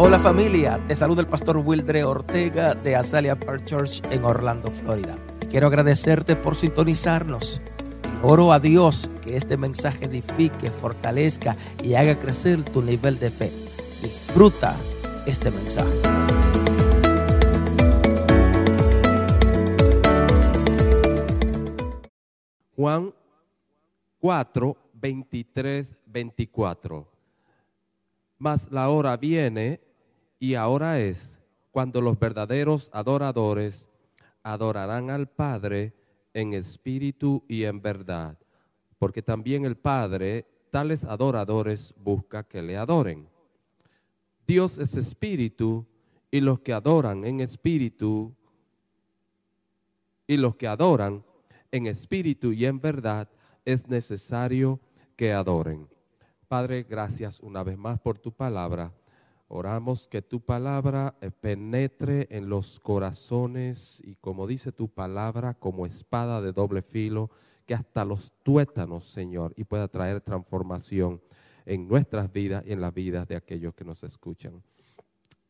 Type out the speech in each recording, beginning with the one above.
Hola familia, te saluda el pastor Wildre Ortega de Azalea Park Church en Orlando, Florida. quiero agradecerte por sintonizarnos. oro a Dios que este mensaje edifique, fortalezca y haga crecer tu nivel de fe. Disfruta este mensaje. Juan 4, 23, 24. Mas la hora viene y ahora es cuando los verdaderos adoradores adorarán al Padre en espíritu y en verdad, porque también el Padre tales adoradores busca que le adoren. Dios es espíritu y los que adoran en espíritu y los que adoran en espíritu y en verdad es necesario que adoren. Padre, gracias una vez más por tu palabra. Oramos que tu palabra eh, penetre en los corazones y como dice tu palabra, como espada de doble filo, que hasta los tuétanos, Señor, y pueda traer transformación en nuestras vidas y en las vidas de aquellos que nos escuchan.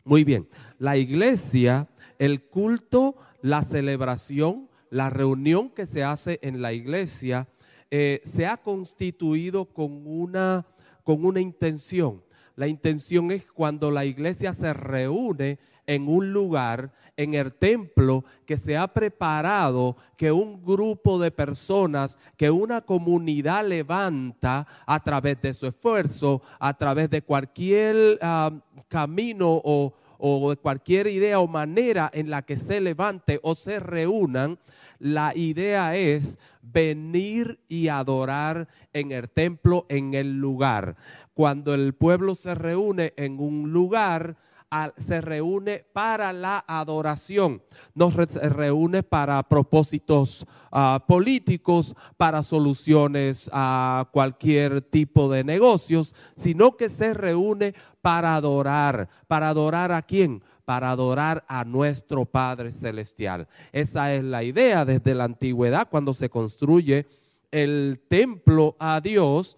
Muy bien, la iglesia, el culto, la celebración, la reunión que se hace en la iglesia, eh, se ha constituido con una, con una intención la intención es cuando la iglesia se reúne en un lugar, en el templo, que se ha preparado, que un grupo de personas, que una comunidad levanta a través de su esfuerzo, a través de cualquier ah, camino o, o cualquier idea o manera en la que se levante o se reúnan, la idea es venir y adorar en el templo, en el lugar cuando el pueblo se reúne en un lugar, se reúne para la adoración, no se reúne para propósitos ah, políticos, para soluciones a cualquier tipo de negocios, sino que se reúne para adorar. ¿Para adorar a quién? Para adorar a nuestro Padre Celestial. Esa es la idea desde la antigüedad cuando se construye el templo a Dios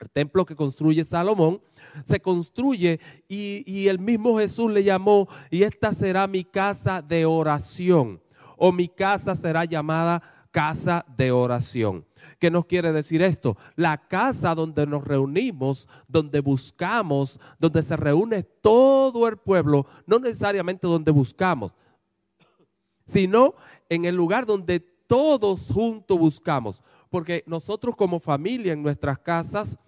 el templo que construye Salomón, se construye y, el mismo Jesús le llamó, y esta será mi casa de oración, o mi casa será llamada casa de oración. ¿Qué nos quiere decir esto? La casa donde nos reunimos, donde buscamos, donde se reúne todo el pueblo, no necesariamente donde buscamos, sino en el lugar donde todos juntos buscamos. Porque nosotros como familia en nuestras casas,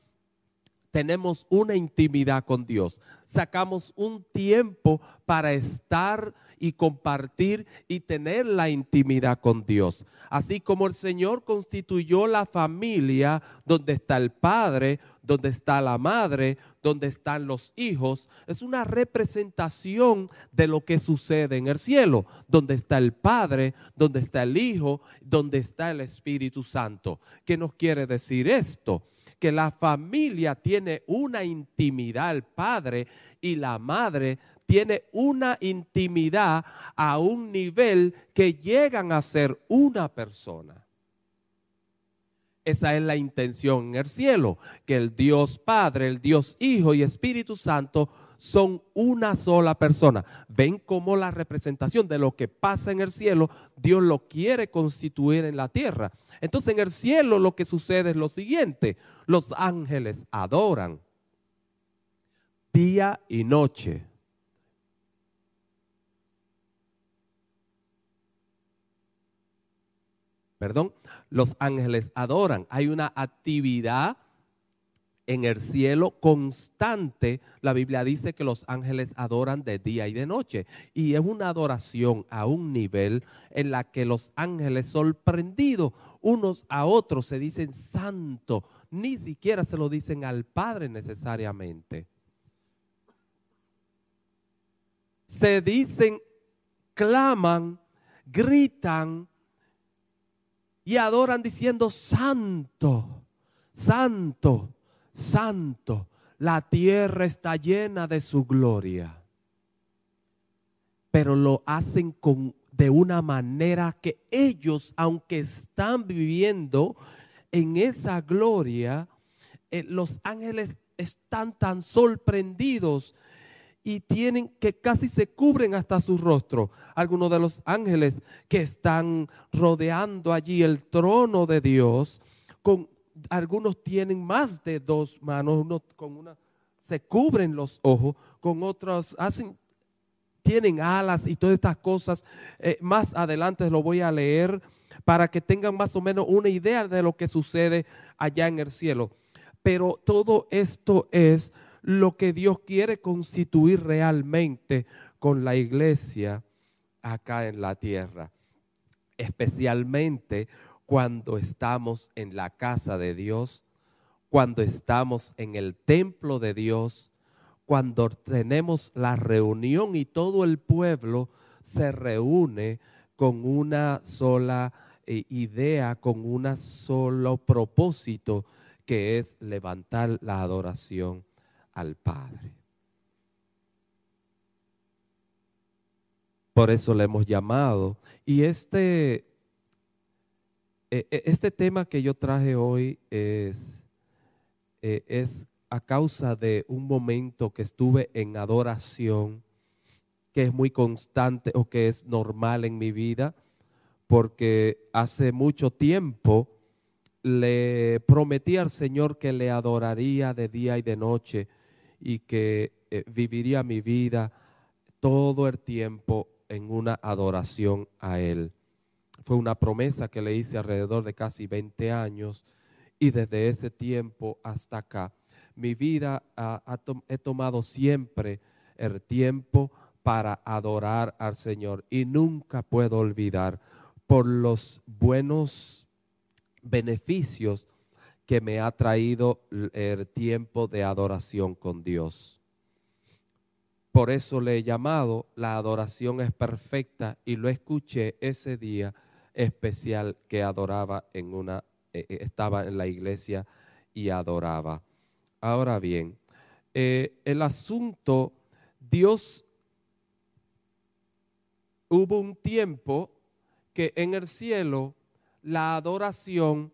tenemos una intimidad con Dios. Sacamos un tiempo para estar y compartir y tener la intimidad con Dios. Así como el Señor constituyó la familia donde está el Padre, donde está la madre, donde están los hijos, es una representación de lo que sucede en el cielo, donde está el Padre, donde está el Hijo, donde está el Espíritu Santo. ¿Qué nos quiere decir esto? Que la familia tiene una intimidad, el padre y la madre tiene una intimidad a un nivel que llegan a ser una persona. Esa es la intención en el cielo, que el Dios Padre, el Dios Hijo y Espíritu Santo son una sola persona. Ven cómo la representación de lo que pasa en el cielo, Dios lo quiere constituir en la tierra. Entonces en el cielo lo que sucede es lo siguiente. Los ángeles adoran día y noche. Perdón, los ángeles adoran. Hay una actividad en el cielo constante. La Biblia dice que los ángeles adoran de día y de noche. Y es una adoración a un nivel en la que los ángeles sorprendidos unos a otros se dicen santo. Ni siquiera se lo dicen al Padre necesariamente. Se dicen, claman, gritan y adoran diciendo santo, santo santo, la tierra está llena de su gloria. Pero lo hacen con, de una manera que ellos, aunque están viviendo en esa gloria, eh, los ángeles están tan sorprendidos y tienen que casi se cubren hasta su rostro. Algunos de los ángeles que están rodeando allí el trono de Dios, con algunos tienen más de dos manos, uno con una se cubren los ojos, con otros hacen tienen alas y todas estas cosas. Eh, más adelante lo voy a leer para que tengan más o menos una idea de lo que sucede allá en el cielo. Pero todo esto es lo que Dios quiere constituir realmente con la iglesia acá en la tierra. Especialmente cuando estamos en la casa de Dios, cuando estamos en el templo de Dios, cuando tenemos la reunión y todo el pueblo se reúne con una sola eh, idea, con un solo propósito, que es levantar la adoración al Padre. Por eso le hemos llamado. Y este, e, e, este tema que yo traje hoy es, e, es a causa de un momento que estuve en adoración, que es muy constante o que es normal en mi vida, porque hace mucho tiempo le prometí al Señor que le adoraría de día y de noche y que eh, viviría mi vida todo el tiempo en una adoración a Él. Fue una promesa que le hice alrededor de casi 20 años y desde ese tiempo hasta acá, mi vida he tomado siempre el tiempo para adorar al Señor y nunca puedo olvidar por los buenos beneficios que me ha traído el tiempo de adoración con Dios. Por eso le he llamado La adoración es perfecta y lo escuché ese día especial que adoraba en una, eh, eh, estaba en la iglesia y adoraba. Ahora bien, eh, el asunto, Dios, hubo un tiempo que en el cielo la adoración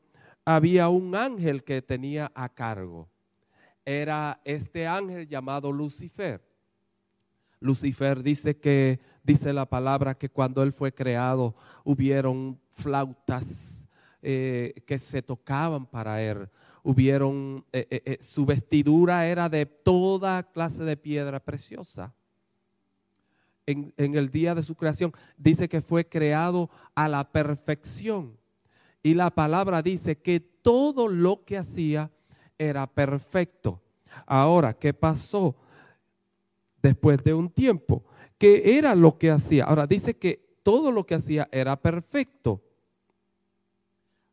había un ángel que tenía a cargo. Era este ángel llamado Lucifer. Lucifer dice que, dice la palabra, que cuando él fue creado hubieron flautas eh, que se tocaban para él. Hubieron, eh, eh, su vestidura era de toda clase de piedra preciosa. En, en el día de su creación dice que fue creado a la perfección. Y la palabra dice que todo lo que hacía era perfecto. Ahora, ¿qué pasó después de un tiempo? ¿Qué era lo que hacía? Ahora dice que todo lo que hacía era perfecto.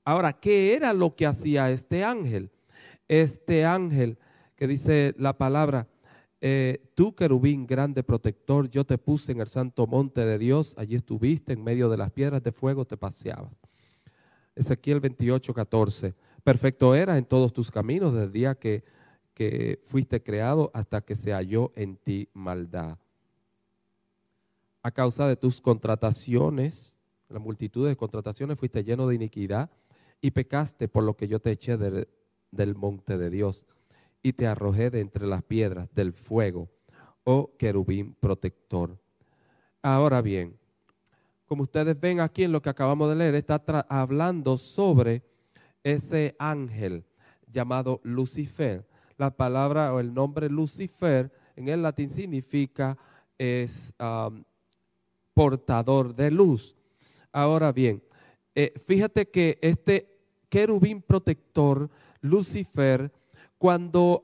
Ahora, ¿qué era lo que hacía este ángel? Este ángel que dice la palabra, eh, tú querubín grande protector, yo te puse en el santo monte de Dios, allí estuviste en medio de las piedras de fuego, te paseabas. Ezequiel 28, 14. Perfecto era en todos tus caminos desde el día que, que fuiste creado hasta que se halló en ti maldad. A causa de tus contrataciones, la multitud de contrataciones, fuiste lleno de iniquidad y pecaste por lo que yo te eché del monte de Dios y te arrojé de entre las piedras del fuego, oh querubín protector. Ahora bien, como ustedes ven aquí en lo que acabamos de leer, está hablando sobre ese ángel llamado Lucifer. La palabra o el nombre Lucifer en el latín significa es portador de luz. Ahora bien, eh, fíjate que este querubín protector, Lucifer, cuando,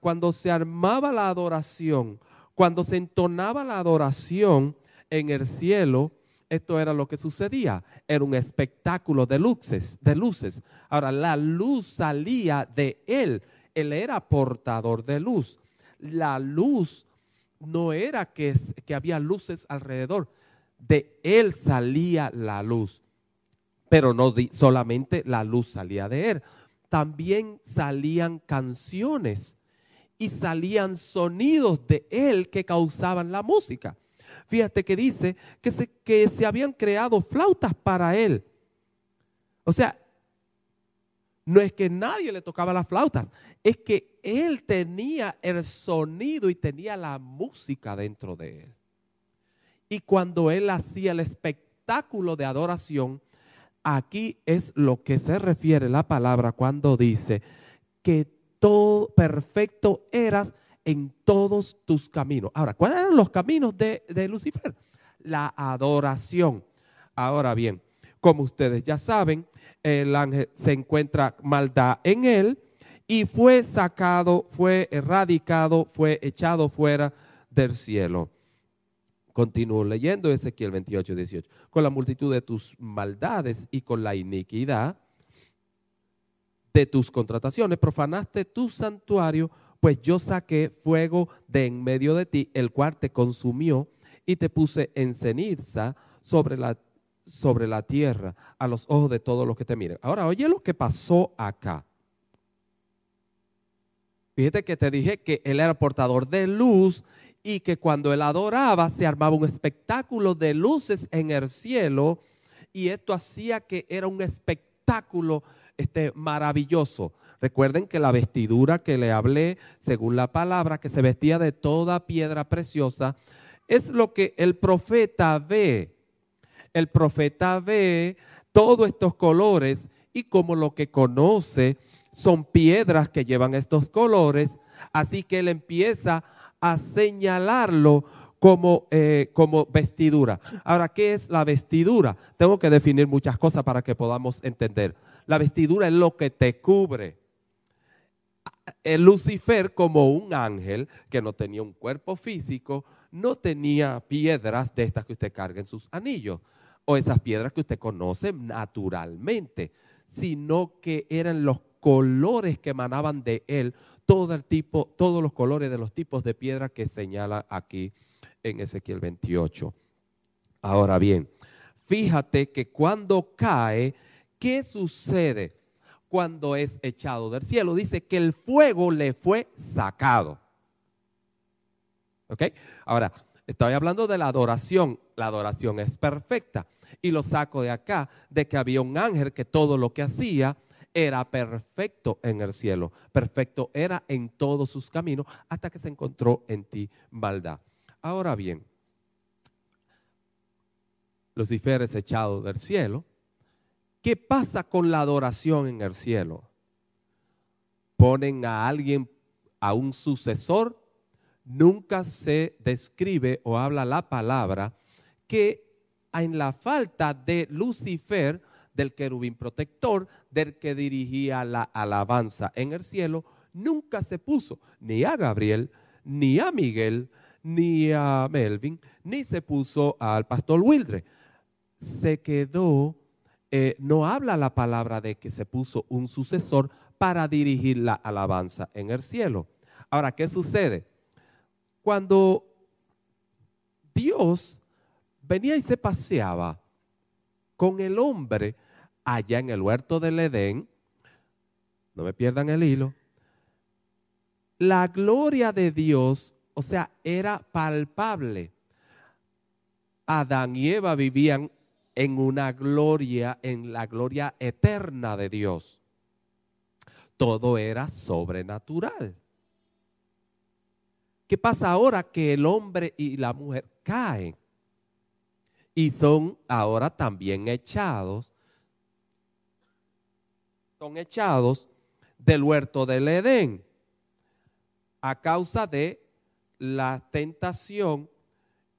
cuando se armaba la adoración, cuando se entonaba la adoración en el cielo, esto era lo que sucedía. Era un espectáculo de luces, de luces. Ahora, la luz salía de él. Él era portador de luz. La luz no era que, que había luces alrededor. De él salía la luz. Pero no solamente la luz salía de él. También salían canciones y salían sonidos de él que causaban la música. Fíjate que dice que se, que se habían creado flautas para él. O sea, no es que nadie le tocaba las flautas. es que él tenía el sonido y tenía la música dentro de él. Y cuando él hacía el espectáculo de adoración, aquí es lo que se refiere la palabra cuando dice que todo perfecto eras en todos tus caminos. Ahora, ¿cuáles eran los caminos de, de Lucifer? La adoración. Ahora bien, como ustedes ya saben, el ángel se encuentra maldad en él y fue sacado, fue erradicado, fue echado fuera del cielo. Continúo leyendo Ezequiel 28, 18. Con la multitud de tus maldades y con la iniquidad de tus contrataciones, profanaste tu santuario, pues yo saqué fuego de en medio de ti, el cual te consumió y te puse en ceniza sobre la, sobre la tierra a los ojos de todos los que te miren. Ahora, oye lo que pasó acá. Fíjate que te dije que él era portador de luz y que cuando él adoraba se armaba un espectáculo de luces en el cielo y esto hacía que era un espectáculo este, maravilloso. Recuerden que la vestidura que le hablé, según la palabra, que se vestía de toda piedra preciosa, es lo que el profeta ve. El profeta ve todos estos colores y como lo que conoce son piedras que llevan estos colores, así que él empieza a señalarlo como, eh, como vestidura. Ahora, ¿qué es la vestidura? Tengo que definir muchas cosas para que podamos entender. La vestidura es lo que te cubre. El Lucifer, como un ángel que no tenía un cuerpo físico, no tenía piedras de estas que usted carga en sus anillos o esas piedras que usted conoce naturalmente, sino que eran los colores que emanaban de él, todo el tipo, todos los colores de los tipos de piedra que señala aquí en Ezequiel 28. Ahora bien, fíjate que cuando cae, ¿qué sucede cuando es echado del cielo? Dice que el fuego le fue sacado. ¿Ok? Ahora, estoy hablando de la adoración. La adoración es perfecta. Y lo saco de acá, de que había un ángel que todo lo que hacía era perfecto en el cielo, perfecto era en todos sus caminos hasta que se encontró en ti maldad. Ahora bien, Lucifer es echado del cielo. ¿Qué pasa con la adoración en el cielo? Ponen a alguien, a un sucesor. Nunca se describe o habla la palabra que en la falta de Lucifer del querubín protector, del que dirigía la alabanza en el cielo, nunca se puso ni a Gabriel, ni a Miguel, ni a Melvin, ni se puso al pastor Wildre. Se quedó, eh, no habla la palabra de que se puso un sucesor para dirigir la alabanza en el cielo. Ahora, ¿qué sucede? Cuando Dios venía y se paseaba con el hombre, allá en el huerto del Edén, no me pierdan el hilo, la gloria de Dios, o sea, era palpable. Adán y Eva vivían en una gloria, en la gloria eterna de Dios. Todo era sobrenatural. ¿Qué pasa ahora que el hombre y la mujer caen? Y son ahora también echados son echados del huerto del Edén a causa de la tentación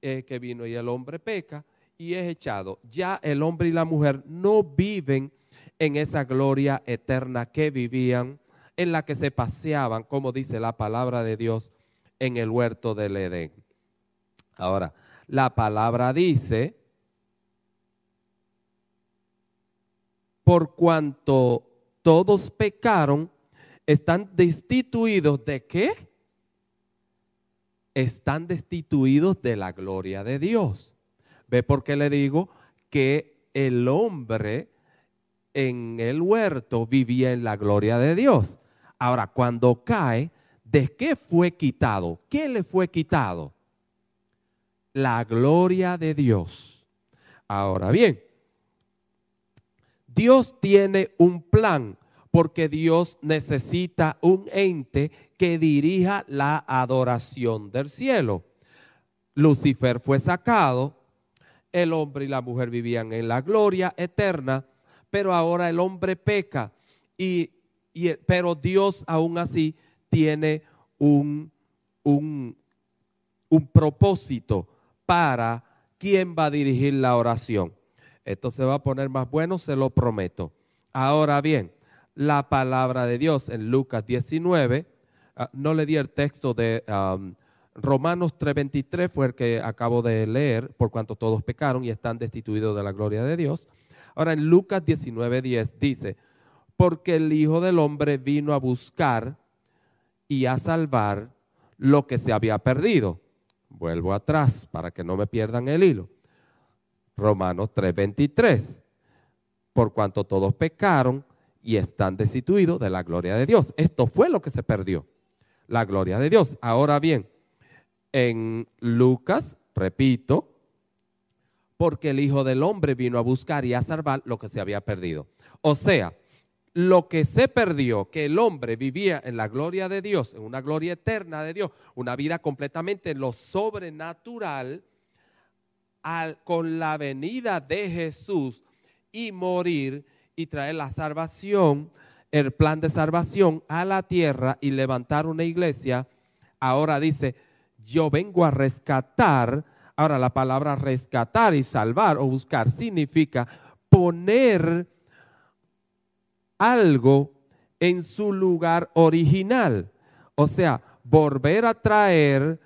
eh, que vino y el hombre peca y es echado. Ya el hombre y la mujer no viven en esa gloria eterna que vivían, en la que se paseaban, como dice la palabra de Dios, en el huerto del Edén. Ahora, la palabra dice, por cuanto todos pecaron, están destituidos de qué? Están destituidos de la gloria de Dios. ¿Ve por qué le digo que el hombre en el huerto vivía en la gloria de Dios? Ahora, cuando cae, ¿de qué fue quitado? ¿Qué le fue quitado? La gloria de Dios. Ahora bien, Dios tiene un plan porque Dios necesita un ente que dirija la adoración del cielo. Lucifer fue sacado, el hombre y la mujer vivían en la gloria eterna, pero ahora el hombre peca y, pero Dios aún así tiene un, un, un propósito para quién va a dirigir la oración. Esto se va a poner más bueno, se lo prometo. Ahora bien, la palabra de Dios en Lucas 19, ah, no le di el texto de Romanos 3:23, fue el que acabo de leer, por cuanto todos pecaron y están destituidos de la gloria de Dios. Ahora en Lucas 19:10 dice, porque el Hijo del Hombre vino a buscar y a salvar lo que se había perdido. Vuelvo atrás para que no me pierdan el hilo. Romanos 3:23. Por cuanto todos pecaron y están destituidos de la gloria de Dios. Esto fue lo que se perdió, la gloria de Dios. Ahora bien, en Lucas, repito, porque el Hijo del Hombre vino a buscar y a salvar lo que se había perdido. O sea, lo que se perdió, que el hombre vivía en la gloria de Dios, en una gloria eterna de Dios, una vida completamente en lo sobrenatural, con la venida de Jesús y morir y traer la salvación, el plan de salvación a la tierra y levantar una iglesia, ahora dice, yo vengo a rescatar, ahora la palabra rescatar y salvar o buscar significa poner algo en su lugar original. O sea, volver a traer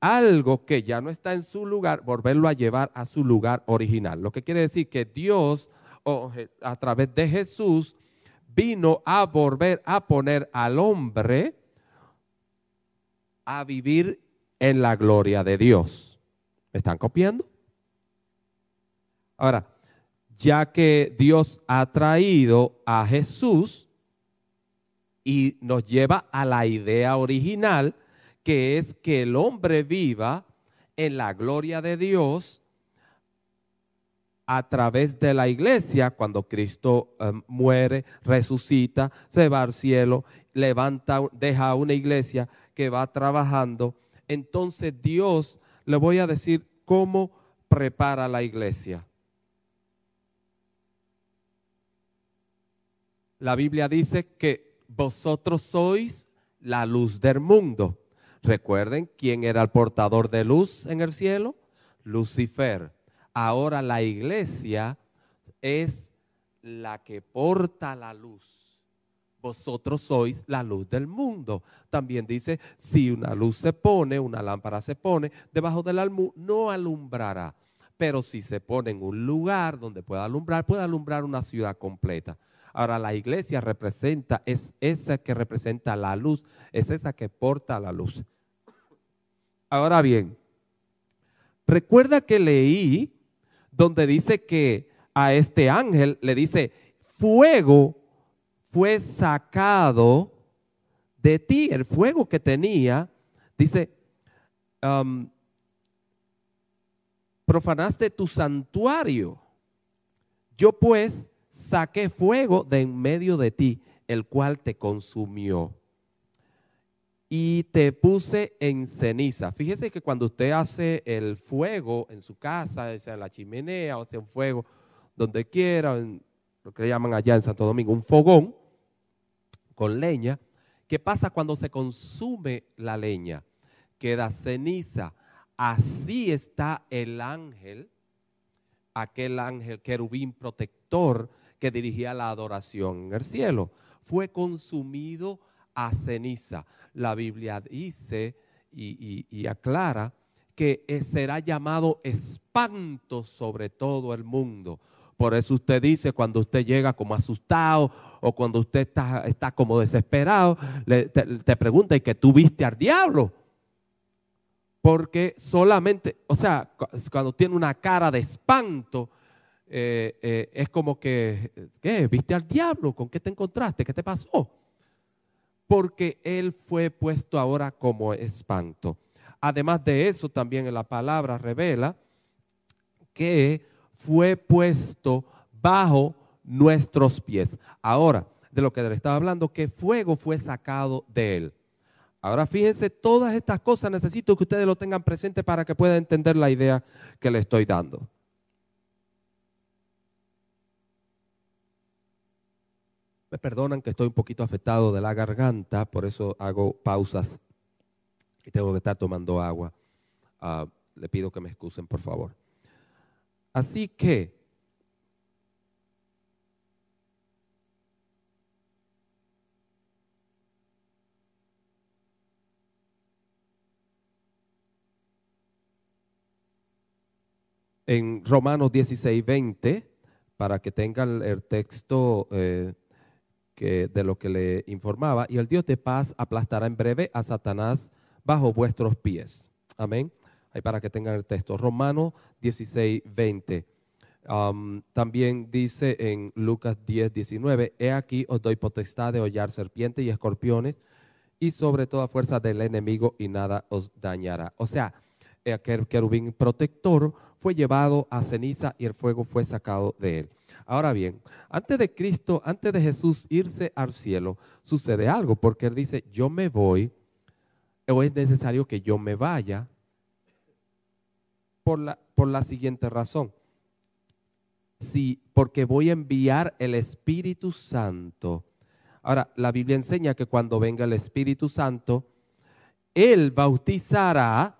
algo que ya no está en su lugar, volverlo a llevar a su lugar original. Lo que quiere decir que Dios, a través de Jesús, vino a volver a poner al hombre a vivir en la gloria de Dios. ¿Me están copiando? Ahora, ya que Dios ha traído a Jesús y nos lleva a la idea original, que es que el hombre viva en la gloria de Dios a través de la iglesia, cuando Cristo em, muere, resucita, se va al cielo, levanta, deja una iglesia que va trabajando. Entonces Dios, le voy a decir cómo prepara la iglesia. La Biblia dice que vosotros sois la luz del mundo. Recuerden quién era el portador de luz en el cielo, Lucifer. Ahora la iglesia es la que porta la luz. Vosotros sois la luz del mundo. También dice, si una luz se pone, una lámpara se pone debajo del almud, no alumbrará. Pero si se pone en un lugar donde pueda alumbrar, puede alumbrar una ciudad completa. Ahora la iglesia representa, es esa que representa la luz, es esa que porta la luz. Ahora bien, recuerda que leí donde dice que a este ángel le dice, fuego fue sacado de ti, el fuego que tenía, dice, um, profanaste tu santuario. Yo pues saqué fuego de en medio de ti, el cual te consumió. Y te puse en ceniza. Fíjese que cuando usted hace el fuego en su casa, sea en la chimenea o sea un fuego donde quiera, en lo que le llaman allá en Santo Domingo, un fogón con leña, ¿qué pasa cuando se consume la leña? Queda ceniza. Así está el ángel, aquel ángel querubín protector que dirigía la adoración en el cielo. Fue consumido a ceniza. La Biblia dice y, aclara que será llamado espanto sobre todo el mundo. Por eso usted dice cuando usted llega como asustado o cuando usted está, está como desesperado, te, te, pregunta, ¿y que tú viste al diablo? Porque solamente, o sea, cuando tiene una cara de espanto, eh, eh, es como que, ¿qué? ¿Viste al diablo? ¿Con qué te encontraste? ¿Qué te pasó? Porque él fue puesto ahora como espanto. Además de eso, también en la palabra revela que fue puesto bajo nuestros pies. Ahora, de lo que le estaba hablando, que fuego fue sacado de él. Ahora fíjense, todas estas cosas necesito que ustedes lo tengan presente para que puedan entender la idea que le estoy dando. Me perdonan que estoy un poquito afectado de la garganta, por eso hago pausas y tengo que estar tomando agua. Ah, le pido que me excusen, por favor. Así que, en Romanos 16, 20, para que tengan el texto eh, de lo que le informaba, y el Dios de paz aplastará en breve a Satanás bajo vuestros pies. Amén. Ahí para que tengan el texto. Romanos 16, 20. también dice en Lucas 10, 19, he aquí os doy potestad de hollar serpientes y escorpiones y sobre toda fuerza del enemigo y nada os dañará. O sea, aquel querubín protector fue llevado a ceniza y el fuego fue sacado de él. Ahora bien, antes de Cristo, antes de Jesús irse al cielo, sucede algo, porque él dice, yo me voy, o es necesario que yo me vaya, por la, por la siguiente razón. Sí, porque voy a enviar el Espíritu Santo. Ahora, la Biblia enseña que cuando venga el Espíritu Santo, Él bautizará,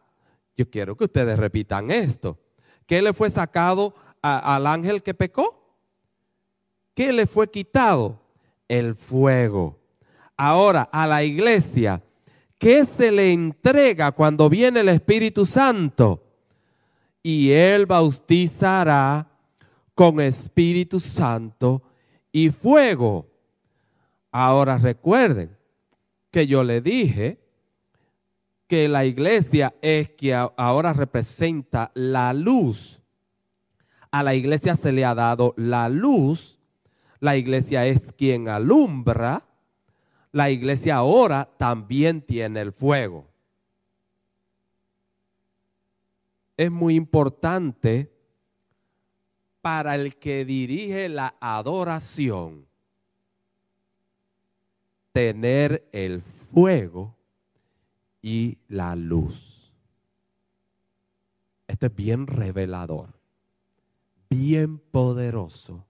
yo quiero que ustedes repitan esto, ¿Qué le fue sacado al ángel que pecó? ¿Qué le fue quitado? El fuego. Ahora, a la iglesia, ¿qué se le entrega cuando viene el Espíritu Santo? Y él bautizará con Espíritu Santo y fuego. Ahora recuerden que yo le dije que la iglesia es que ahora representa la luz. A la iglesia se le ha dado la luz. La iglesia es quien alumbra. La iglesia ahora también tiene el fuego. Es muy importante para el que dirige la adoración tener el fuego y la luz. Esto es bien revelador, bien poderoso.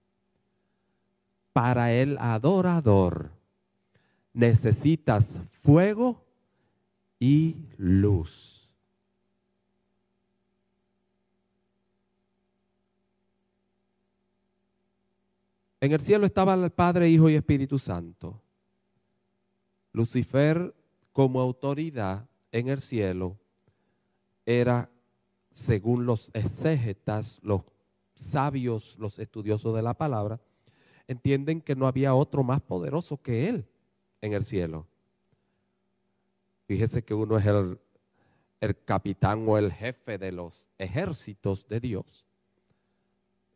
Para el adorador necesitas fuego y luz. En el cielo estaba el Padre, Hijo y Espíritu Santo. Lucifer como autoridad en el cielo era, según los exégetas, los sabios, los estudiosos de la palabra, entienden que no había otro más poderoso que él en el cielo. Fíjese que uno es el, el capitán o el jefe de los ejércitos de Dios.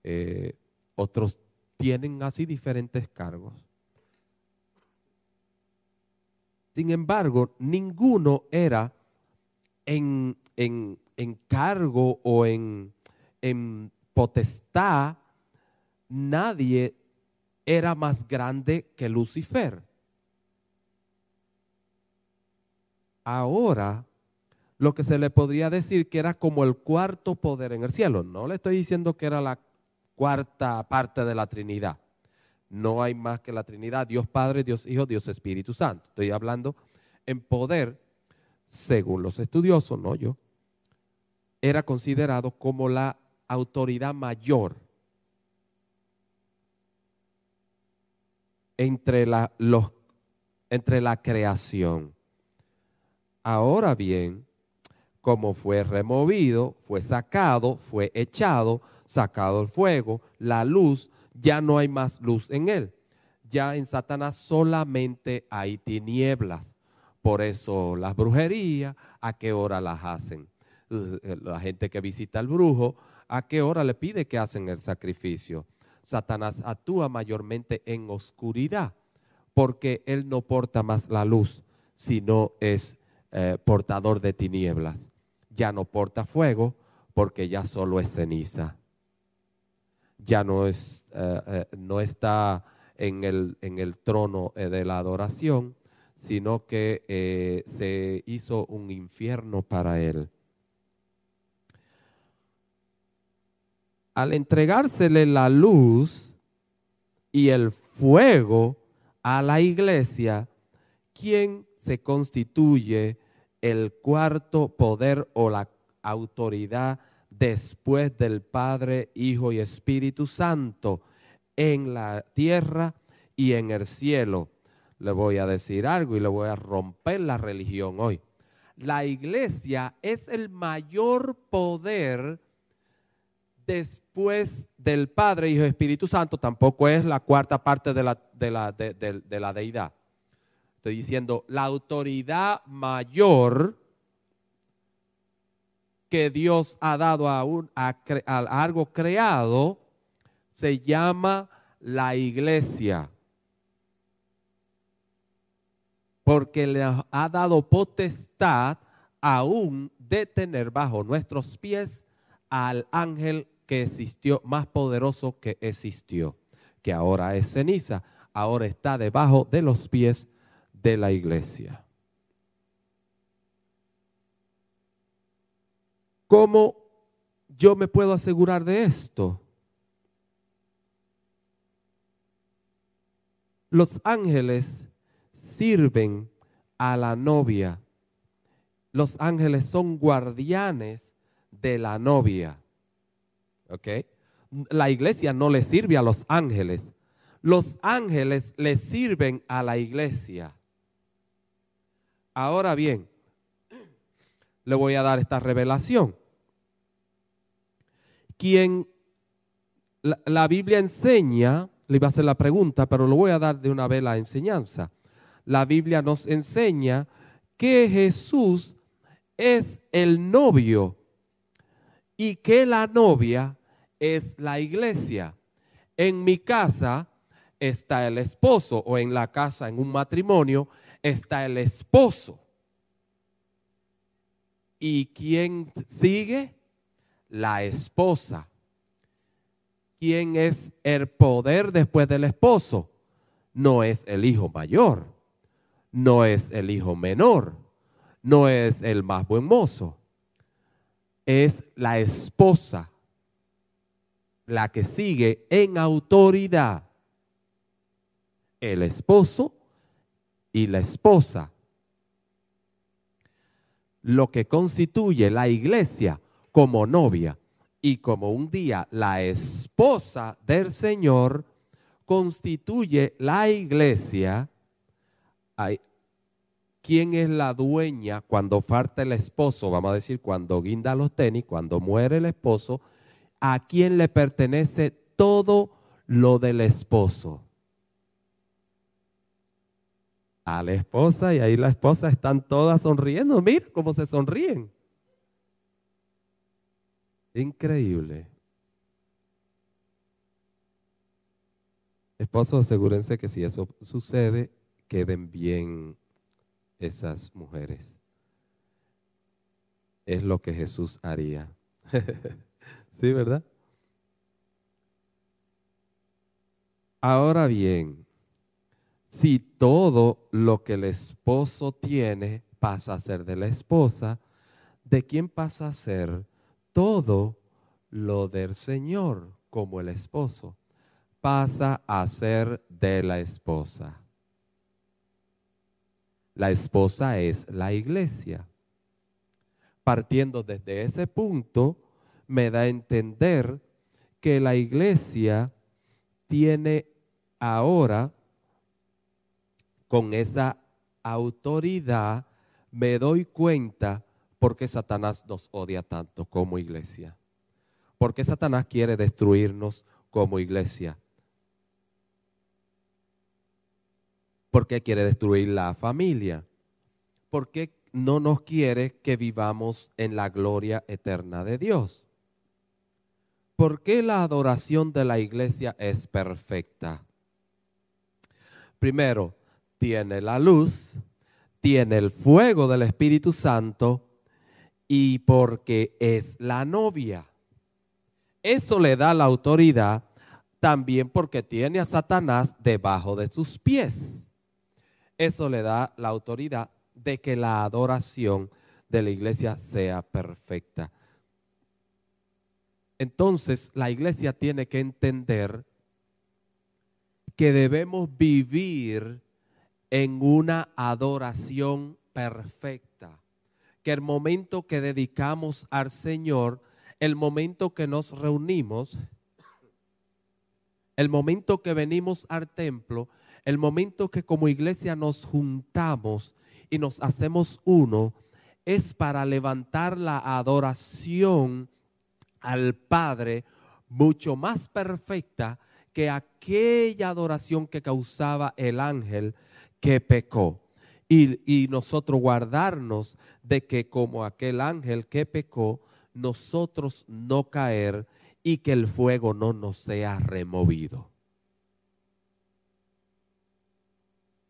Eh, otros tienen así diferentes cargos. Sin embargo, ninguno era en, cargo o en, en potestad, nadie era más grande que Lucifer. Ahora, lo que se le podría decir que era como el cuarto poder en el cielo. No le estoy diciendo que era la cuarta parte de la Trinidad no hay más que la Trinidad, Dios Padre, Dios Hijo, Dios Espíritu Santo. Estoy hablando en poder, según los estudiosos, no yo, era considerado como la autoridad mayor entre la, entre la creación. Ahora bien, como fue removido, fue sacado, fue echado, sacado el fuego, la luz, ya no hay más luz en él. Ya en Satanás solamente hay tinieblas. Por eso las brujerías, ¿a qué hora las hacen? Eh, la gente que visita al brujo, ¿a qué hora le pide que hacen el sacrificio? Satanás actúa mayormente en oscuridad, porque él no porta más la luz, sino es eh, portador de tinieblas. Ya no porta fuego, porque ya solo es ceniza ya no, es, eh, eh, no está en el, en el trono eh, de la adoración, sino que se hizo un infierno para él. Al entregársele la luz y el fuego a la iglesia, ¿quién se constituye el cuarto poder o la autoridad después del Padre, Hijo y Espíritu Santo en la tierra y en el cielo? le voy a decir algo y le voy a romper la religión hoy. La iglesia es el mayor poder después del Padre, Hijo y Espíritu Santo. Tampoco es la cuarta parte de la, de la, de, la deidad. Estoy diciendo, la autoridad mayor que Dios ha dado a, un, a algo creado se llama la iglesia porque le ha dado potestad aún de tener bajo nuestros pies al ángel que existió, más poderoso que existió, que ahora es ceniza, ahora está debajo de los pies de la iglesia. ¿Cómo yo me puedo asegurar de esto? Los ángeles sirven a la novia. Los ángeles son guardianes de la novia. ¿Ok? La iglesia no le sirve a los ángeles. Los ángeles le sirven a la iglesia. Ahora bien, le voy a dar esta revelación. Quien la, Biblia enseña, le iba a hacer la pregunta, pero lo voy a dar de una vez la enseñanza la Biblia nos enseña que Jesús es el novio y que la novia es la iglesia. En mi casa está el esposo o en la casa, en un matrimonio, está el esposo. ¿Y quién sigue? La esposa. ¿Quién es el poder después del esposo? No es el hijo mayor no es el hijo menor, no es el más buen mozo, es la esposa la que sigue en autoridad. El esposo y la esposa. Lo que constituye la iglesia como novia y como un día la esposa del Señor constituye la iglesia ¿Quién es la dueña cuando falta el esposo? Vamos a decir, cuando guinda los tenis, cuando muere el esposo, ¿a quién le pertenece todo lo del esposo? A la esposa y ahí la esposa están todas sonriendo. Mira cómo se sonríen. Increíble. Esposos, asegúrense que si eso sucede, queden bien esas mujeres. Es lo que Jesús haría. ¿Sí, verdad? Ahora bien, si todo lo que el esposo tiene pasa a ser de la esposa, ¿de quién pasa a ser todo lo del Señor como el esposo? Pasa a ser de la esposa. La esposa es la iglesia. Partiendo desde ese punto, me da a entender que la iglesia tiene ahora, con esa autoridad, me doy cuenta por qué Satanás nos odia tanto como iglesia. Porque Satanás quiere destruirnos como iglesia. ¿Por qué quiere destruir la familia? Porque no nos quiere que vivamos en la gloria eterna de Dios. ¿Por qué la adoración de la iglesia es perfecta? Primero, tiene la luz, tiene el fuego del Espíritu Santo y porque es la novia. Eso le da la autoridad también porque tiene a Satanás debajo de sus pies. Eso le da la autoridad de que la adoración de la iglesia sea perfecta. Entonces la iglesia tiene que entender que debemos vivir en una adoración perfecta. Que el momento que dedicamos al Señor, el momento que nos reunimos, el momento que venimos al templo, el momento que como iglesia nos juntamos y nos hacemos uno, es para levantar la adoración al Padre mucho más perfecta que aquella adoración que causaba el ángel que pecó. Y, y, nosotros guardarnos de que como aquel ángel que pecó, nosotros no caer y que el fuego no nos sea removido.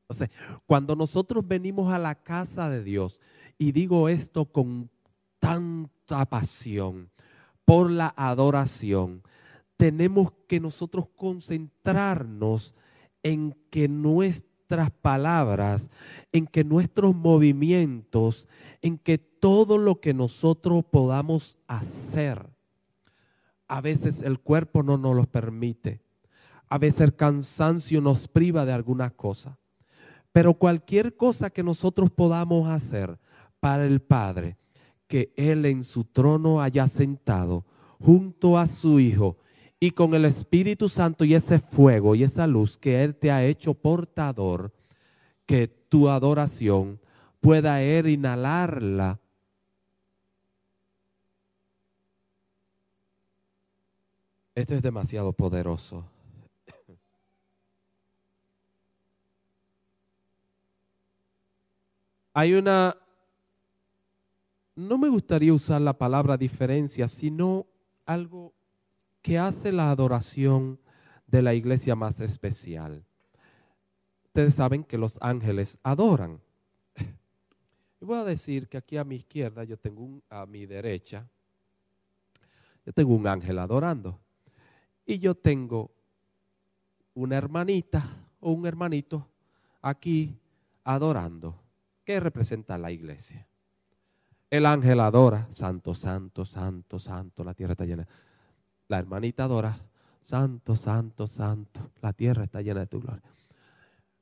Entonces, cuando nosotros venimos a la casa de Dios, y digo esto con tanta pasión, por la adoración, tenemos que nosotros concentrarnos en que nuestras palabras, en que nuestros movimientos, en que todo lo que nosotros podamos hacer, a veces el cuerpo no nos lo permite, a veces el cansancio nos priva de alguna cosa, pero cualquier cosa que nosotros podamos hacer para el Padre, que Él en su trono haya sentado junto a su Hijo y con el Espíritu Santo y ese fuego y esa luz que Él te ha hecho portador, que tu adoración pueda Él inhalarla. Esto es demasiado poderoso. Hay una no me gustaría usar la palabra diferencia, sino algo que hace la adoración de la iglesia más especial. Ustedes saben que los ángeles adoran. Y voy a decir que aquí a mi izquierda, yo tengo a mi derecha, yo tengo un ángel adorando. Y yo tengo una hermanita o un hermanito aquí adorando. ¿Qué representa la iglesia? El ángel adora, santo, santo, santo, santo, la tierra está llena. La hermanita adora, santo, santo, santo, la tierra está llena de tu gloria.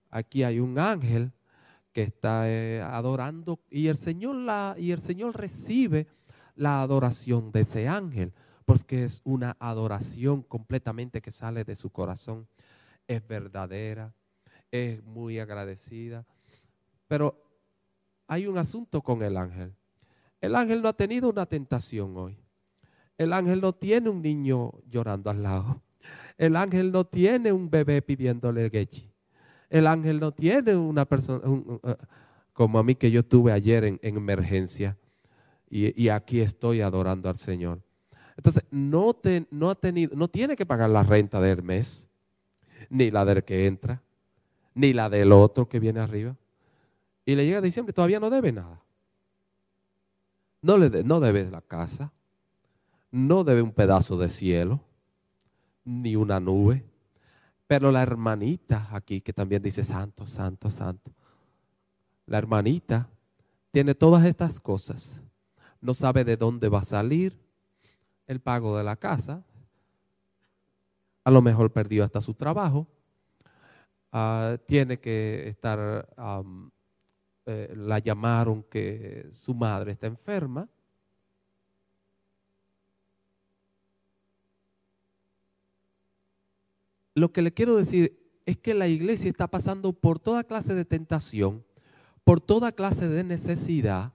Aquí hay un ángel que está eh, adorando y el Señor la y el Señor recibe la adoración de ese ángel, porque es una adoración completamente que sale de su corazón, es verdadera, es muy agradecida. Pero hay un asunto con el ángel. El ángel no ha tenido una tentación hoy. El ángel no tiene un niño llorando al lado. El ángel no tiene un bebé pidiéndole gechi. El ángel no tiene una persona, uh, como a mí que yo tuve ayer en, emergencia y, aquí estoy adorando al Señor. Entonces, no, no, ha tenido, no tiene que pagar la renta del mes, ni la del que entra, ni la del otro que viene arriba. Y le llega diciembre, todavía no debe nada. No, le no debe la casa, no debe un pedazo de cielo, ni una nube. Pero la hermanita aquí, que también dice santo, santo, santo, la hermanita tiene todas estas cosas. No sabe de dónde va a salir el pago de la casa. A lo mejor perdió hasta su trabajo. Ah, tiene que estar eh, la llamaron que su madre está enferma. Lo que le quiero decir es que la iglesia está pasando por toda clase de tentación, por toda clase de necesidad,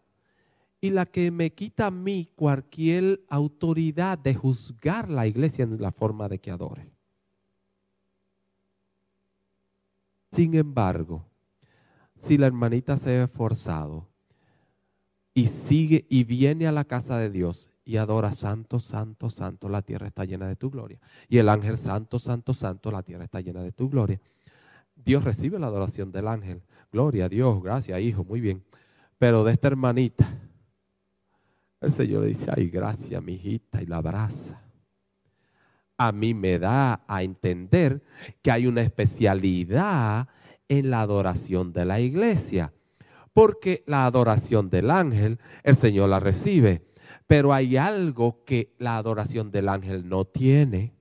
y la que me quita a mí cualquier autoridad de juzgar la iglesia en la forma de que adore. Sin embargo, si la hermanita se ha esforzado y sigue y viene a la casa de Dios y adora santo, santo, santo, la tierra está llena de tu gloria. Y el ángel santo, santo, santo, la tierra está llena de tu gloria. Dios recibe la adoración del ángel. Gloria a Dios, gracias, hijo, muy bien. Pero de esta hermanita, el Señor le dice, ay, gracias, mi hijita, y la abraza. a mí me da a entender que hay una especialidad en la adoración de la iglesia. Porque la adoración del ángel, el Señor la recibe. Pero hay algo que la adoración del ángel no tiene,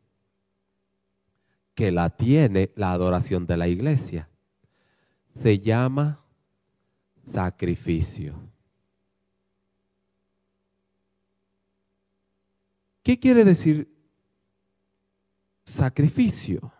que la tiene la adoración de la iglesia. Se llama sacrificio. ¿Qué quiere decir sacrificio?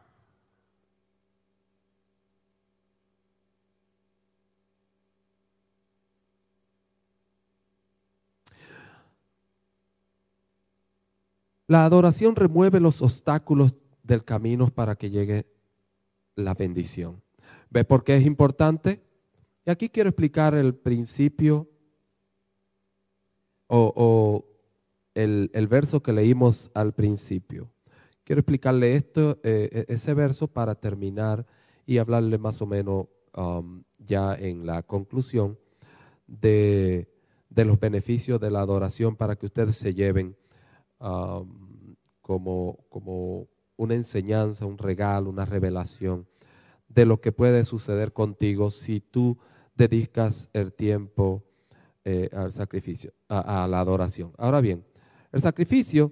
La adoración remueve los obstáculos del camino para que llegue la bendición. ¿Ve por qué es importante? Y aquí quiero explicar el principio o, el, verso que leímos al principio. Quiero explicarle esto, eh, e, ese verso para terminar y hablarle más o menos um, ya en la conclusión de, los beneficios de la adoración para que ustedes se lleven um, como, como una enseñanza, un regalo, una revelación de lo que puede suceder contigo si tú dedicas el tiempo eh, al sacrificio, a, la adoración. Ahora bien, el sacrificio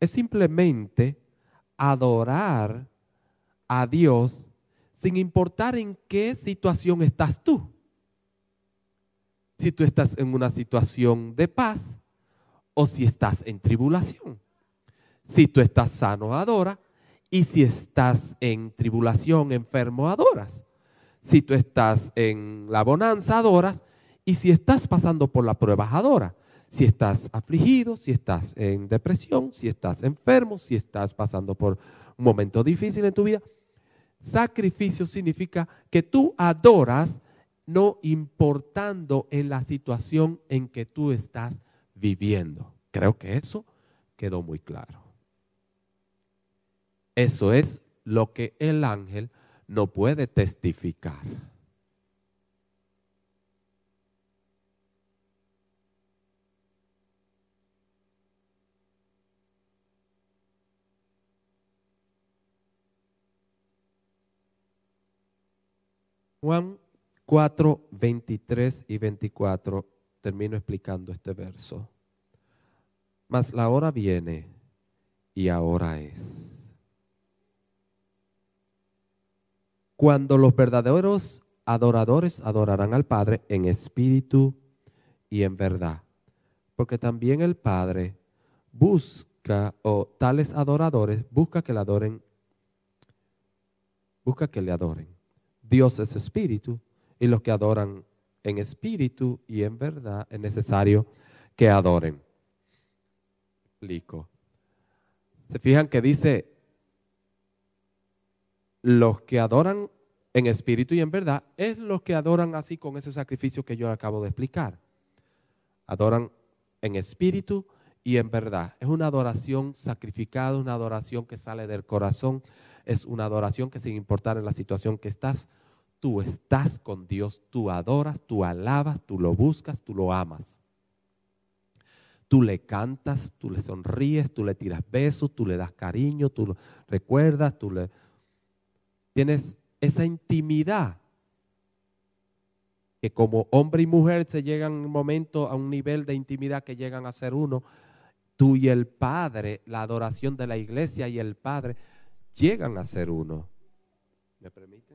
es simplemente adorar a Dios sin importar en qué situación estás tú. Si tú estás en una situación de paz o si estás en tribulación. Si tú estás sano, adora. Y si estás en tribulación, enfermo, adoras. Si tú estás en la bonanza, adoras. Y si estás pasando por la prueba, adora. Si estás afligido, si estás en depresión, si estás enfermo, si estás pasando por un momento difícil en tu vida. Sacrificio significa que tú adoras no importando en la situación en que tú estás viviendo. Creo que eso quedó muy claro. Eso es lo que el ángel no puede testificar. Juan 4, 23 y 24, termino explicando este verso. Mas la hora viene y ahora es cuando los verdaderos adoradores adorarán al Padre en espíritu y en verdad. Porque también el Padre busca, o tales adoradores, busca que le adoren, busca que le adoren. Dios es espíritu y los que adoran en espíritu y en verdad es necesario que adoren. Explico. Se fijan que dice los que adoran en espíritu y en verdad es los que adoran así con ese sacrificio que yo acabo de explicar. Adoran en espíritu y en verdad. Es una adoración sacrificada, una adoración que sale del corazón, es una adoración que sin importar en la situación que estás, tú estás con Dios, tú adoras, tú alabas, tú lo buscas, tú lo amas. Tú le cantas, tú le sonríes, tú le tiras besos, tú le das cariño, tú lo recuerdas, tú le tienes esa intimidad que como hombre y mujer se llegan un momento a un nivel de intimidad que llegan a ser uno, tú y el Padre, la adoración de la iglesia y el Padre llegan a ser uno. ¿Me permiten?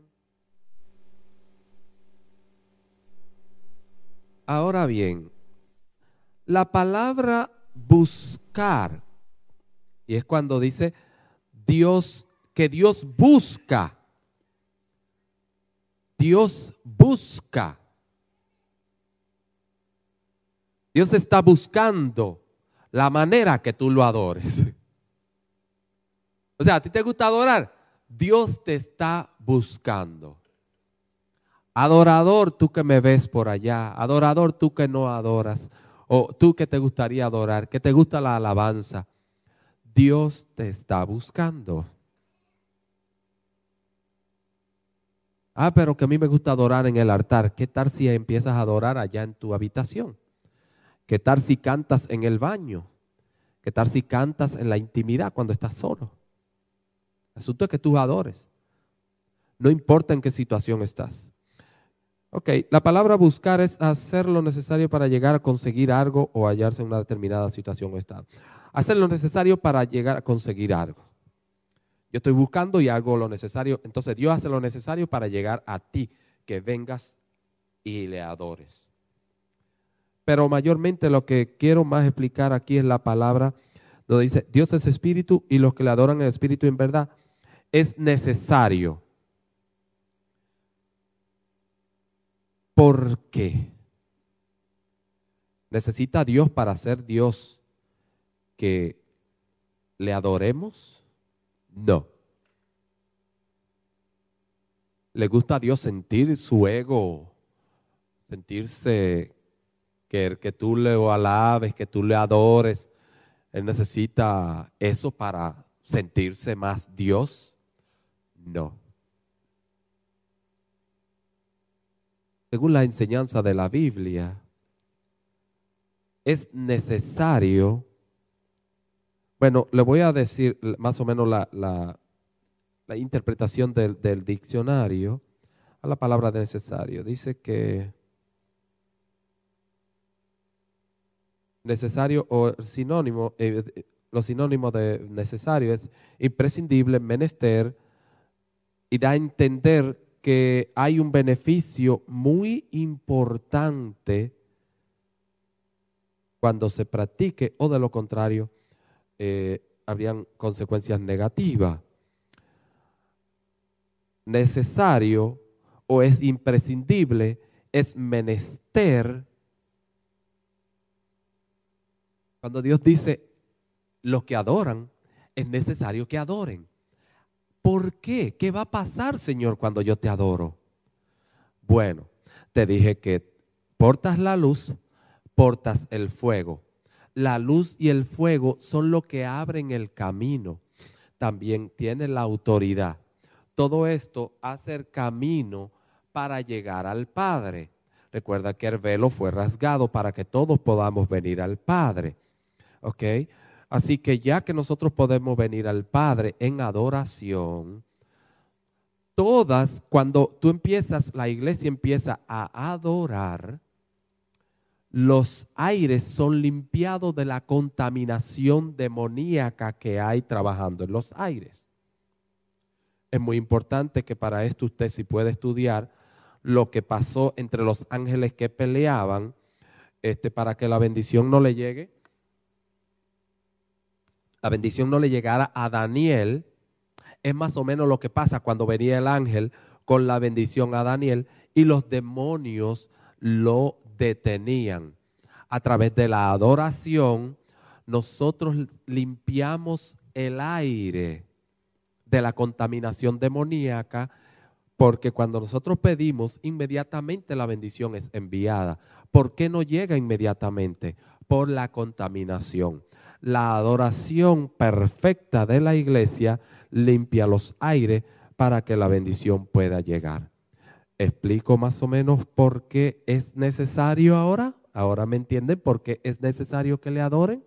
Ahora bien, la palabra buscar, y es cuando dice Dios, que Dios busca Dios busca. Dios está buscando la manera que tú lo adores. O sea, ¿a ti te gusta adorar? Dios te está buscando. Adorador, tú que me ves por allá. Adorador, tú que no adoras. O tú que te gustaría adorar, que te gusta la alabanza. Dios te está buscando. Ah, pero que a mí me gusta adorar en el altar. ¿Qué tal si empiezas a adorar allá en tu habitación? ¿Qué tal si cantas en el baño? ¿Qué tal si cantas en la intimidad cuando estás solo? El asunto es que tú adores. No importa en qué situación estás. Ok, la palabra buscar es hacer lo necesario para llegar a conseguir algo o hallarse en una determinada situación o estado. Hacer lo necesario para llegar a conseguir algo. Yo estoy buscando y hago lo necesario. Entonces Dios hace lo necesario para llegar a ti, que vengas y le adores. Pero mayormente lo que quiero más explicar aquí es la palabra donde dice, Dios es espíritu y los que le adoran en espíritu en verdad es necesario. ¿Por qué? ¿Necesita Dios para ser Dios que le adoremos? No. ¿Le gusta a Dios sentir su ego? Sentirse que, que tú le alabes, que tú le adores. Él necesita eso para sentirse más Dios. No. Según la enseñanza de la Biblia, es necesario, bueno, le voy a decir más o menos la, la, interpretación del, del diccionario a la palabra necesario. Dice que necesario o sinónimo, eh, lo sinónimo de necesario es imprescindible, menester, y da a entender que hay un beneficio muy importante cuando se practique o de lo contrario eh, habrían consecuencias negativas. Necesario o es imprescindible, es menester Cuando Dios dice, los que adoran, es necesario que adoren. ¿Por qué? ¿Qué va a pasar, Señor, cuando yo te adoro? Bueno, te dije que portas la luz, portas el fuego. La luz y el fuego son lo que abren el camino. También tiene la autoridad. Todo esto hace el camino para llegar al Padre. Recuerda que el velo fue rasgado para que todos podamos venir al Padre. ¿ok? Así que ya que nosotros podemos venir al Padre en adoración, todas, cuando tú empiezas, la iglesia empieza a adorar, los aires son limpiados de la contaminación demoníaca que hay trabajando en los aires. Es muy importante que para esto usted si puede estudiar lo que pasó entre los ángeles que peleaban, este, para que la bendición no le llegue la bendición no le llegara a Daniel, es más o menos lo que pasa cuando venía el ángel con la bendición a Daniel y los demonios lo detenían. A través de la adoración, nosotros limpiamos el aire de la contaminación demoníaca, porque cuando nosotros pedimos, inmediatamente la bendición es enviada. ¿Por qué no llega inmediatamente? Por la contaminación la adoración perfecta de la iglesia limpia los aires para que la bendición pueda llegar. ¿Explico más o menos por qué es necesario ahora? ¿Ahora me entienden por qué es necesario que le adoren?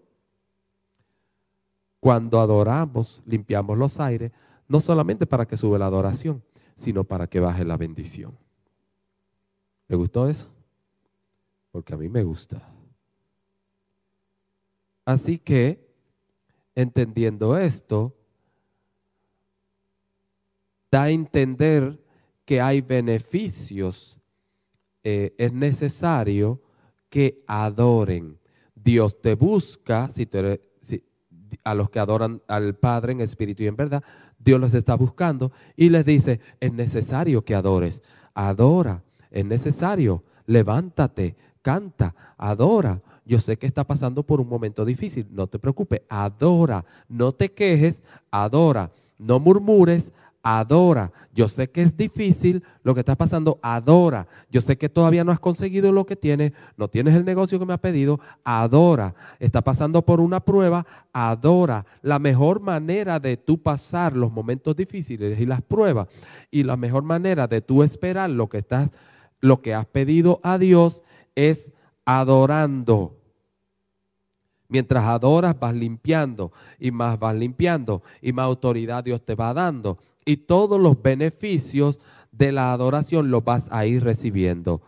Cuando adoramos, limpiamos los aires, no solamente para que sube la adoración, sino para que baje la bendición. ¿Me gustó eso? Porque a mí me gusta. Así que, entendiendo esto, da a entender que hay beneficios. Eh, es necesario que adoren. Dios te busca, si, a los que adoran al Padre en espíritu y en verdad, Dios los está buscando y les dice, es necesario que adores. Adora, es necesario, levántate, canta, adora, yo sé que está pasando por un momento difícil, no te preocupes, adora, no te quejes, adora, no murmures, adora. Yo sé que es difícil lo que está pasando, adora. Yo sé que todavía no has conseguido lo que tienes, no tienes el negocio que me ha pedido, adora. Está pasando por una prueba, adora. La mejor manera de tú pasar los momentos difíciles y las pruebas y la mejor manera de tú esperar lo que estás lo que has pedido a Dios es adorando. Mientras adoras vas limpiando y más vas limpiando y más autoridad Dios te va dando. Y todos los beneficios de la adoración los vas a ir recibiendo.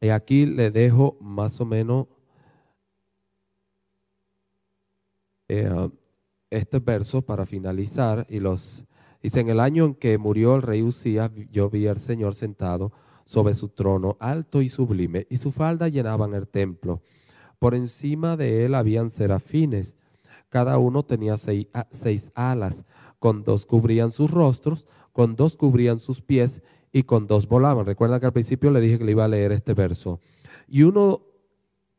Y aquí le dejo más o menos eh, este verso para finalizar. Y los dice: En el año en que murió el rey Usías, yo vi al Señor sentado sobre su trono, alto y sublime, y su falda llenaban el templo. Por encima de él habían serafines. Cada uno tenía seis, seis alas. Con dos cubrían sus rostros, con dos cubrían sus pies y con dos volaban. Recuerda que al principio le dije que le iba a leer este verso. Y uno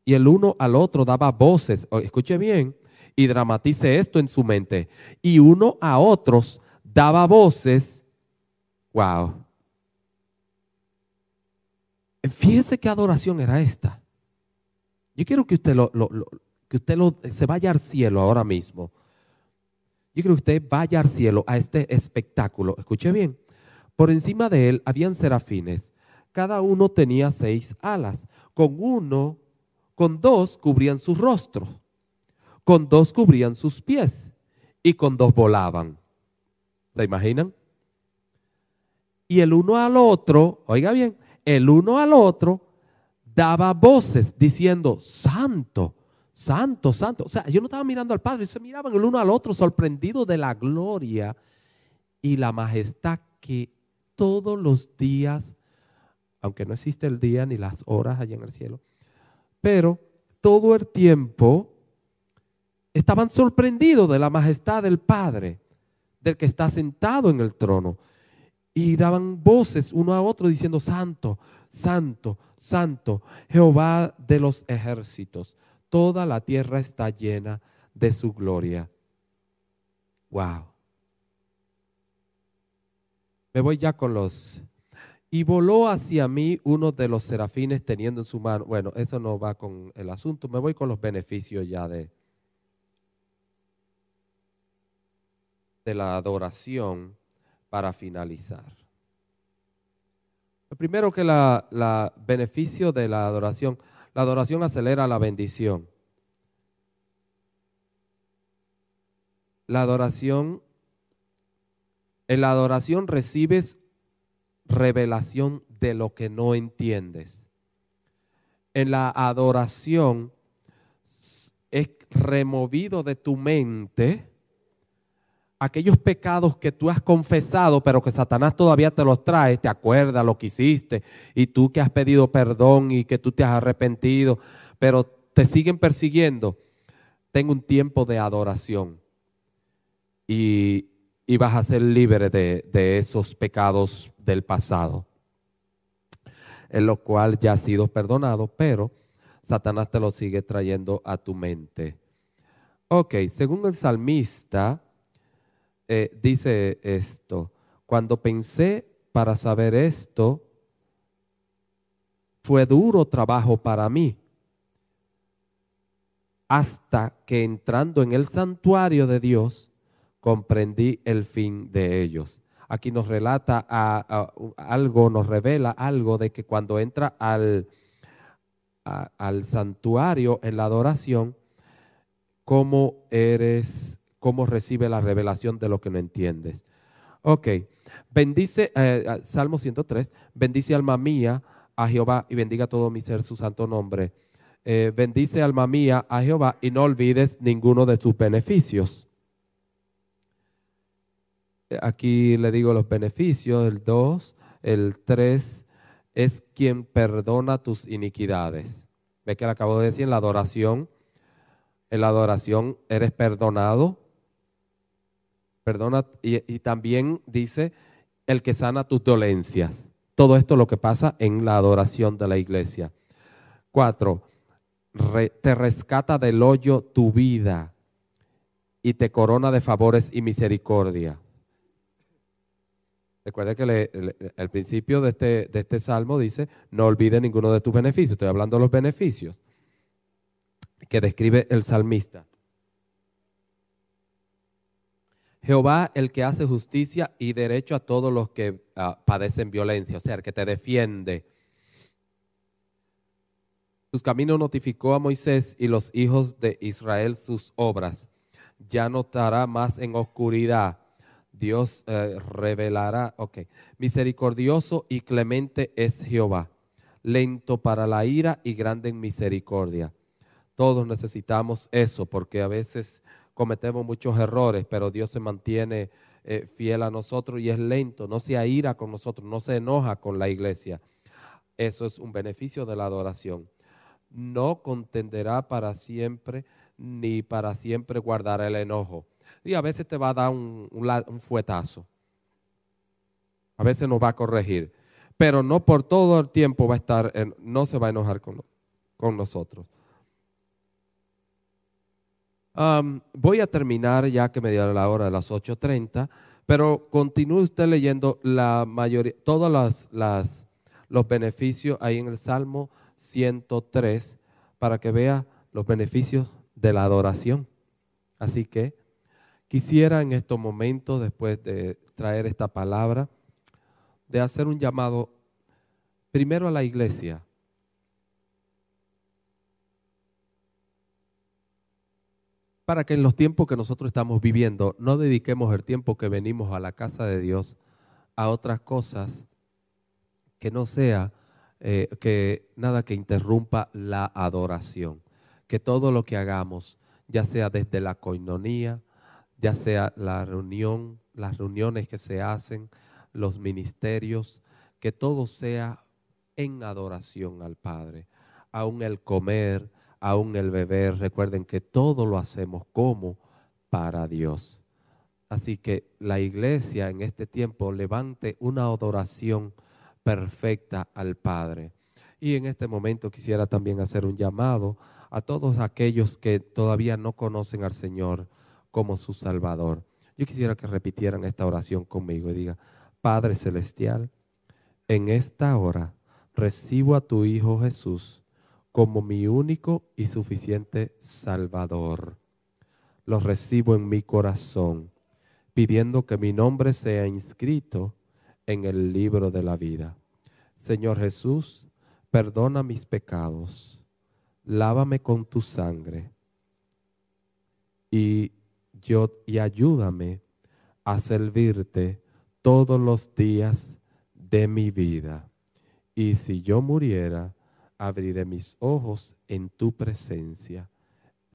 y el uno al otro daba voces. Escuche bien y dramatice esto en su mente. Y uno a otros daba voces. Wow. Fíjese qué adoración era esta. Yo quiero que usted lo, que usted se vaya al cielo ahora mismo. Yo quiero que usted vaya al cielo a este espectáculo. Escuche bien. Por encima de él habían serafines. Cada uno tenía seis alas. Con uno, con dos cubrían su rostro. Con dos cubrían sus pies. Y con dos volaban. ¿Se imaginan? Y el uno al otro, oiga bien, el uno al otro daba voces diciendo, santo, santo, santo. O sea, yo no estaba mirando al Padre, se miraban el uno al otro sorprendidos de la gloria y la majestad que todos los días, aunque no existe el día ni las horas allá en el cielo, pero todo el tiempo estaban sorprendidos de la majestad del Padre, del que está sentado en el trono. Y daban voces uno a otro diciendo, Santo, Santo, Santo, Jehová de los ejércitos. Toda la tierra está llena de su gloria. Wow. Me voy ya con los... Y voló hacia mí uno de los serafines teniendo en su mano. Bueno, eso no va con el asunto. Me voy con los beneficios ya de, de la adoración para finalizar. Lo primero que la, la beneficio de la adoración, la adoración acelera la bendición. La adoración en la adoración recibes revelación de lo que no entiendes. En la adoración es removido de tu mente aquellos pecados que tú has confesado, pero que Satanás todavía te los trae, te acuerdas lo que hiciste y tú que has pedido perdón y que tú te has arrepentido, pero te siguen persiguiendo. Tengo un tiempo de adoración y, y vas a ser libre de, esos pecados del pasado, en lo cual ya has sido perdonado, pero Satanás te lo sigue trayendo a tu mente. Ok, según el salmista, eh, dice esto, cuando pensé para saber esto, fue duro trabajo para mí, hasta que entrando en el santuario de Dios, comprendí el fin de ellos. Aquí nos relata algo, nos revela algo de que cuando entra al, al santuario en la adoración, cómo eres, cómo recibe la revelación de lo que no entiendes. Ok, bendice, eh, Salmo 103, bendice alma mía a Jehová y bendiga todo mi ser su santo nombre. Eh, bendice alma mía a Jehová y no olvides ninguno de sus beneficios aquí le digo los beneficios, el 2, el 3 es quien perdona tus iniquidades. Ve que le acabo de decir en la adoración, en la adoración eres perdonado, perdona y, también dice el que sana tus dolencias. Todo esto es lo que pasa en la adoración de la iglesia. Cuatro, te rescata del hoyo tu vida y te corona de favores y misericordia. Recuerde que el principio de este, de este salmo dice, no olvides ninguno de tus beneficios. Estoy hablando de los beneficios que describe el salmista. Jehová, el que hace justicia y derecho a todos los que ah, padecen violencia, o sea, el que te defiende. Sus caminos notificó a Moisés y los hijos de Israel sus obras. Ya no estará más en oscuridad. Dios eh, revelará, ok. Misericordioso y clemente es Jehová, lento para la ira y grande en misericordia. Todos necesitamos eso porque a veces cometemos muchos errores, pero Dios se mantiene eh, fiel a nosotros y es lento, no se aira con nosotros, no se enoja con la iglesia. Eso es un beneficio de la adoración. No contenderá para siempre, ni para siempre guardará el enojo. Y a veces te va a dar un, fuetazo. A veces nos va a corregir. Pero no por todo el tiempo va a estar, no se va a enojar con, con nosotros voy a terminar ya que me dio la hora de las 8.30, pero continúe usted leyendo la mayoría, todos las, los beneficios ahí en el Salmo 103 para que vea los beneficios de la adoración. Así que quisiera en estos momentos, después de traer esta palabra, de hacer un llamado primero a la iglesia para que en los tiempos que nosotros estamos viviendo no dediquemos el tiempo que venimos a la casa de Dios a otras cosas que no sea eh, que nada que interrumpa la adoración. Que todo lo que hagamos, ya sea desde la coinonía, ya sea la reunión, las reuniones que se hacen, los ministerios, que todo sea en adoración al Padre. Aún el comer, aún el beber, recuerden que todo lo hacemos como para Dios. Así que la iglesia en este tiempo levante una adoración perfecta al Padre. Y en este momento quisiera también hacer un llamado a todos aquellos que todavía no conocen al Señor como su Salvador. Yo quisiera que repitieran esta oración conmigo y diga, Padre Celestial, en esta hora recibo a tu Hijo Jesús como mi único y suficiente Salvador. Lo recibo en mi corazón, pidiendo que mi nombre sea inscrito en el libro de la vida. Señor Jesús, perdona mis pecados, lávame con tu sangre y, yo, y ayúdame a servirte todos los días de mi vida. Y si yo muriera, abriré mis ojos en tu presencia.